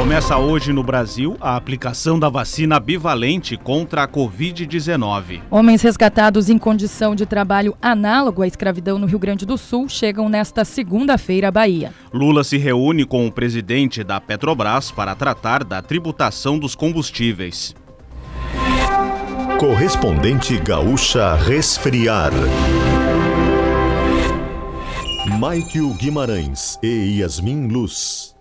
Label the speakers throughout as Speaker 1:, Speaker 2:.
Speaker 1: Começa hoje no Brasil a aplicação da vacina bivalente contra a Covid-19.
Speaker 2: Homens resgatados em condição de trabalho análogo à escravidão no Rio Grande do Sul chegam nesta segunda-feira à Bahia.
Speaker 1: Lula se reúne com o presidente da Petrobras para tratar da tributação dos combustíveis.
Speaker 3: Correspondente Gaúcha Resfriar. Maikio Guimarães e Yasmin Luz.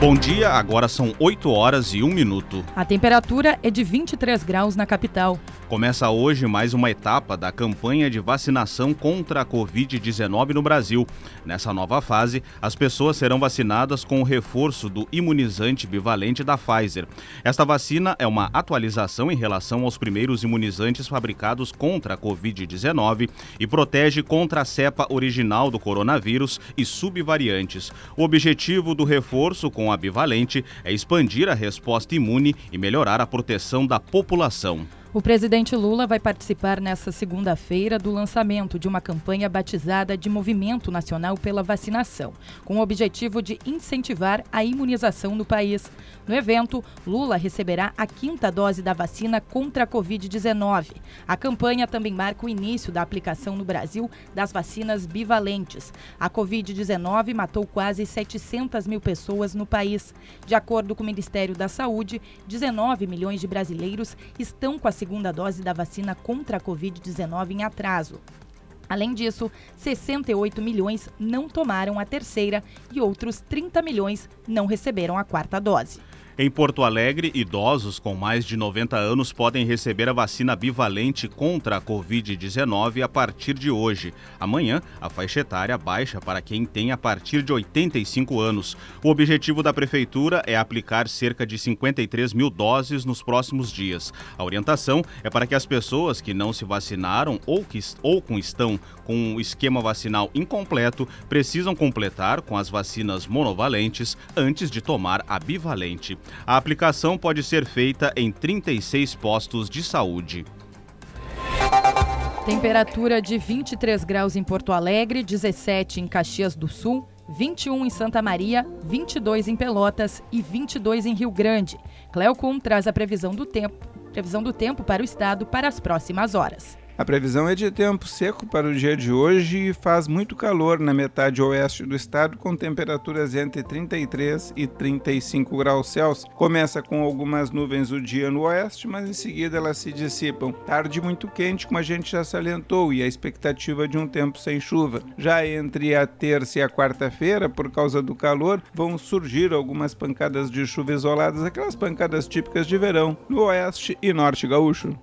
Speaker 1: Bom dia, agora são 8 horas e 1 minuto.
Speaker 2: A temperatura é de 23 graus na capital.
Speaker 1: Começa hoje mais uma etapa da campanha de vacinação contra a Covid-19 no Brasil. Nessa nova fase, as pessoas serão vacinadas com o reforço do imunizante bivalente da Pfizer. Esta vacina é uma atualização em relação aos primeiros imunizantes fabricados contra a Covid-19 e protege contra a cepa original do coronavírus e subvariantes. O objetivo do reforço com a bivalente é expandir a resposta imune e melhorar a proteção da população.
Speaker 2: O presidente Lula vai participar nesta segunda-feira do lançamento de uma campanha batizada de Movimento Nacional pela Vacinação, com o objetivo de incentivar a imunização no país. No evento, Lula receberá a quinta dose da vacina contra a Covid-19. A campanha também marca o início da aplicação no Brasil das vacinas bivalentes. A Covid-19 matou quase 700 mil pessoas no país. De acordo com o Ministério da Saúde, 19 milhões de brasileiros estão com a segunda dose da vacina contra a Covid-19 em atraso. Além disso, 68 milhões não tomaram a terceira e outros 30 milhões não receberam a quarta dose.
Speaker 1: Em Porto Alegre, idosos com mais de 90 anos podem receber a vacina bivalente contra a Covid-19 a partir de hoje. Amanhã, a faixa etária baixa para quem tem a partir de 85 anos. O objetivo da Prefeitura é aplicar cerca de 53 mil doses nos próximos dias. A orientação é para que as pessoas que não se vacinaram ou que ou com estão com um esquema vacinal incompleto precisam completar com as vacinas monovalentes antes de tomar a bivalente. A aplicação pode ser feita em 36 postos de saúde.
Speaker 2: Temperatura de 23 graus em Porto Alegre, 17 em Caxias do Sul, 21 em Santa Maria, 22 em Pelotas e 22 em Rio Grande. Cleocum traz a previsão do tempo, previsão do tempo para o estado para as próximas horas.
Speaker 4: A previsão é de tempo seco para o dia de hoje e faz muito calor na metade oeste do estado, com temperaturas entre 33 e 35 graus Celsius. Começa com algumas nuvens o dia no oeste, mas em seguida elas se dissipam. Tarde muito quente, como a gente já salientou, e a expectativa de um tempo sem chuva. Já entre a terça e a quarta-feira, por causa do calor, vão surgir algumas pancadas de chuva isoladas, aquelas pancadas típicas de verão, no oeste e norte gaúcho.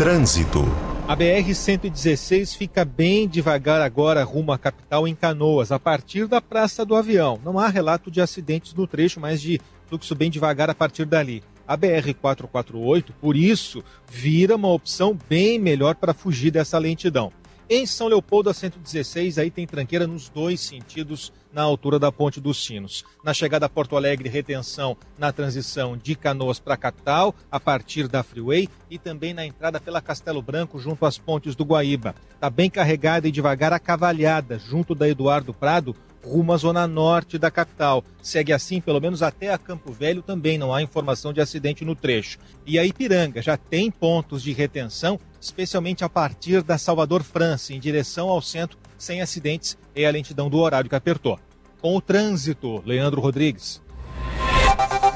Speaker 3: Trânsito.
Speaker 5: A BR-116 fica bem devagar agora rumo à capital em Canoas, a partir da Praça do Avião. Não há relato de acidentes no trecho, mas de fluxo bem devagar a partir dali. A BR-448, por isso, vira uma opção bem melhor para fugir dessa lentidão. Em São Leopoldo, a 116, aí tem tranqueira nos dois sentidos, na altura da Ponte dos Sinos. Na chegada a Porto Alegre, retenção na transição de Canoas para a capital, a partir da Freeway, e também na entrada pela Castelo Branco, junto às pontes do Guaíba. Está bem carregada e devagar a cavalhada, junto da Eduardo Prado, rumo à zona norte da capital. Segue assim, pelo menos até a Campo Velho também não há informação de acidente no trecho. E a Ipiranga já tem pontos de retenção, especialmente a partir da Salvador França, em direção ao centro, sem acidentes e a lentidão do horário que apertou. Com o trânsito, Leandro Rodrigues.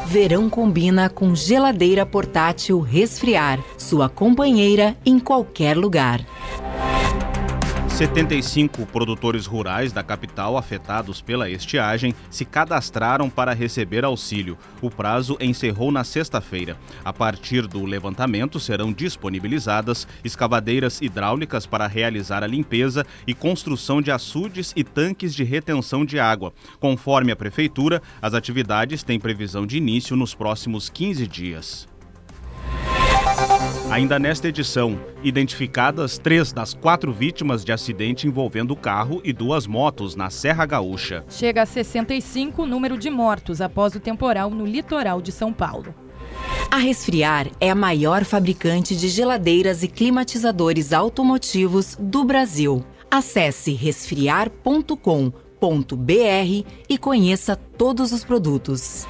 Speaker 6: Verão combina com geladeira portátil resfriar, sua companheira em qualquer lugar.
Speaker 1: 75 produtores rurais da capital afetados pela estiagem se cadastraram para receber auxílio. O prazo encerrou na sexta-feira. A partir do levantamento serão disponibilizadas escavadeiras hidráulicas para realizar a limpeza e construção de açudes e tanques de retenção de água. Conforme a prefeitura, as atividades têm previsão de início nos próximos 15 dias. Ainda nesta edição, identificadas três das quatro vítimas de acidente envolvendo carro e duas motos na Serra Gaúcha.
Speaker 2: Chega a 65 o número de mortos após o temporal no litoral de São Paulo.
Speaker 6: A Resfriar é a maior fabricante de geladeiras e climatizadores automotivos do Brasil. Acesse resfriar.com.br e conheça todos os produtos.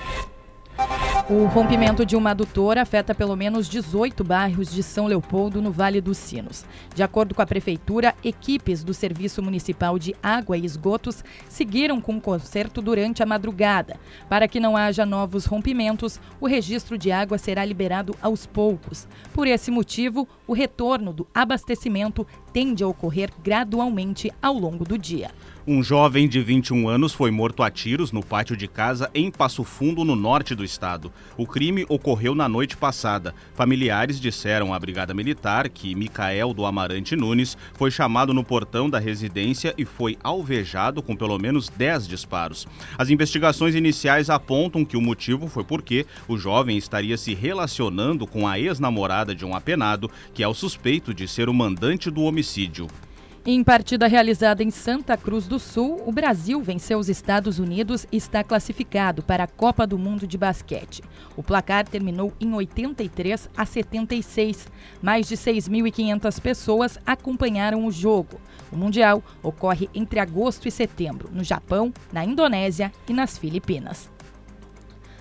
Speaker 2: O rompimento de uma adutora afeta pelo menos 18 bairros de São Leopoldo, no Vale dos Sinos. De acordo com a Prefeitura, equipes do Serviço Municipal de Água e Esgotos seguiram com o conserto durante a madrugada. Para que não haja novos rompimentos, o registro de água será liberado aos poucos. Por esse motivo, o retorno do abastecimento tende a ocorrer gradualmente ao longo do dia.
Speaker 1: Um jovem de 21 anos foi morto a tiros no pátio de casa em Passo Fundo, no norte do estado. O crime ocorreu na noite passada. Familiares disseram à Brigada Militar que Micael do Amarante Nunes foi chamado no portão da residência e foi alvejado com pelo menos 10 disparos. As investigações iniciais apontam que o motivo foi porque o jovem estaria se relacionando com a ex-namorada de um apenado, que é o suspeito de ser o mandante do homicídio.
Speaker 2: Em partida realizada em Santa Cruz do Sul, o Brasil venceu os Estados Unidos e está classificado para a Copa do Mundo de Basquete. O placar terminou em 83 a 76. Mais de 6.500 pessoas acompanharam o jogo. O Mundial ocorre entre agosto e setembro, no Japão, na Indonésia e nas Filipinas.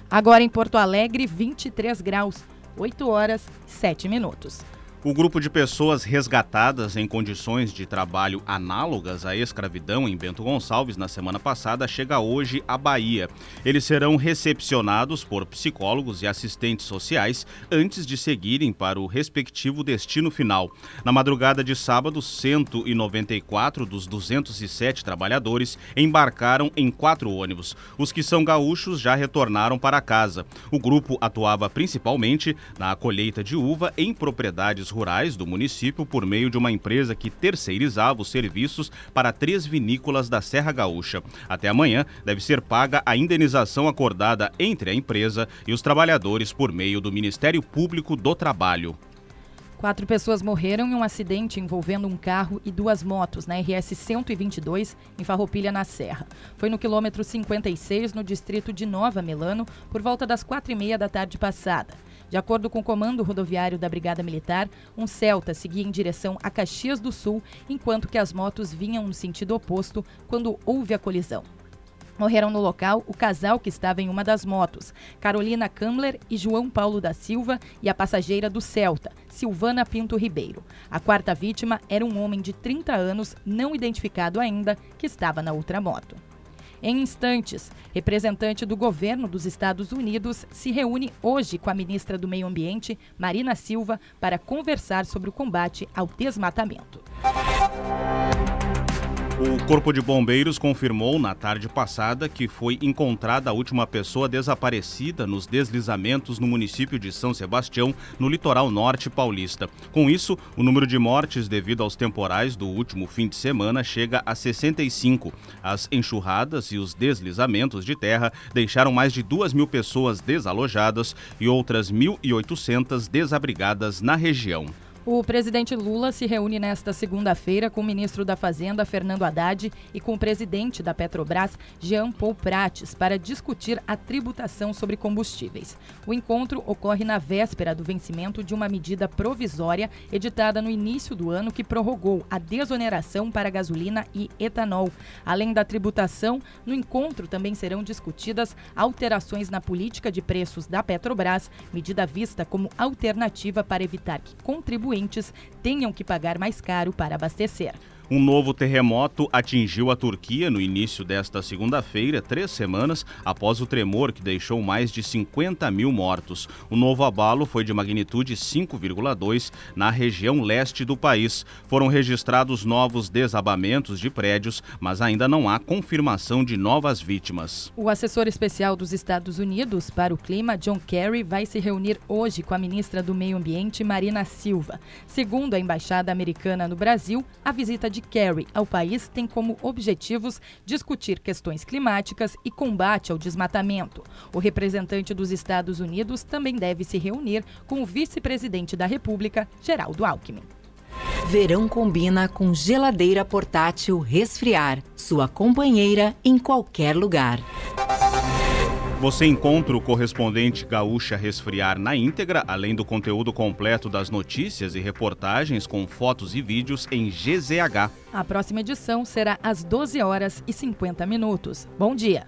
Speaker 2: Agora em Porto Alegre, 23 graus, 8 horas 7 minutos.
Speaker 1: O grupo de pessoas resgatadas em condições de trabalho análogas à escravidão em Bento Gonçalves na semana passada chega hoje à Bahia. Eles serão recepcionados por psicólogos e assistentes sociais antes de seguirem para o respectivo destino final. Na madrugada de sábado, 194 dos 207 trabalhadores embarcaram em quatro ônibus. Os que são gaúchos já retornaram para casa. O grupo atuava principalmente na colheita de uva em propriedades rurais do município por meio de uma empresa que terceirizava os serviços para três vinícolas da Serra Gaúcha. Até amanhã deve ser paga a indenização acordada entre a empresa e os trabalhadores por meio do Ministério Público do Trabalho.
Speaker 2: Quatro pessoas morreram em um acidente envolvendo um carro e duas motos na RS 122, em Farroupilha, na Serra. Foi no quilômetro 56, no distrito de Nova Milano, por volta das quatro e meia da tarde passada. De acordo com o comando rodoviário da Brigada Militar, um Celta seguia em direção a Caxias do Sul, enquanto que as motos vinham no sentido oposto quando houve a colisão. Morreram no local o casal que estava em uma das motos, Carolina Kamler e João Paulo da Silva, e a passageira do Celta, Silvana Pinto Ribeiro. A quarta vítima era um homem de 30 anos, não identificado ainda, que estava na outra moto. Em instantes, representante do governo dos Estados Unidos se reúne hoje com a ministra do Meio Ambiente, Marina Silva, para conversar sobre o combate ao desmatamento.
Speaker 1: O Corpo de Bombeiros confirmou na tarde passada que foi encontrada a última pessoa desaparecida nos deslizamentos no município de São Sebastião, no litoral norte paulista. Com isso, o número de mortes devido aos temporais do último fim de semana chega a 65. As enxurradas e os deslizamentos de terra deixaram mais de 2 mil pessoas desalojadas e outras 1.800 desabrigadas na região.
Speaker 2: O presidente Lula se reúne nesta segunda-feira com o ministro da Fazenda, Fernando Haddad, e com o presidente da Petrobras, Jean Paul Prates, para discutir a tributação sobre combustíveis. O encontro ocorre na véspera do vencimento de uma medida provisória editada no início do ano que prorrogou a desoneração para gasolina e etanol. Além da tributação, no encontro também serão discutidas alterações na política de preços da Petrobras, medida vista como alternativa para evitar que contribuintes contribuintes tenham que pagar mais caro para abastecer.
Speaker 1: Um novo terremoto atingiu a Turquia no início desta segunda-feira, três semanas após o tremor que deixou mais de 50 mil mortos. O novo abalo foi de magnitude 5,2 na região leste do país. Foram registrados novos desabamentos de prédios, mas ainda não há confirmação de novas vítimas.
Speaker 2: O assessor especial dos Estados Unidos para o clima, John Kerry, vai se reunir hoje com a ministra do Meio Ambiente, Marina Silva. Segundo a embaixada americana no Brasil, a visita de Kerry ao país tem como objetivos discutir questões climáticas e combate ao desmatamento. O representante dos Estados Unidos também deve se reunir com o vice-presidente da República, Geraldo Alckmin.
Speaker 6: Verão combina com geladeira portátil resfriar, sua companheira em qualquer lugar.
Speaker 1: Você encontra o correspondente Gaúcha Resfriar na íntegra, além do conteúdo completo das notícias e reportagens com fotos e vídeos em GZH.
Speaker 2: A próxima edição será às 12 horas e 50 minutos. Bom dia.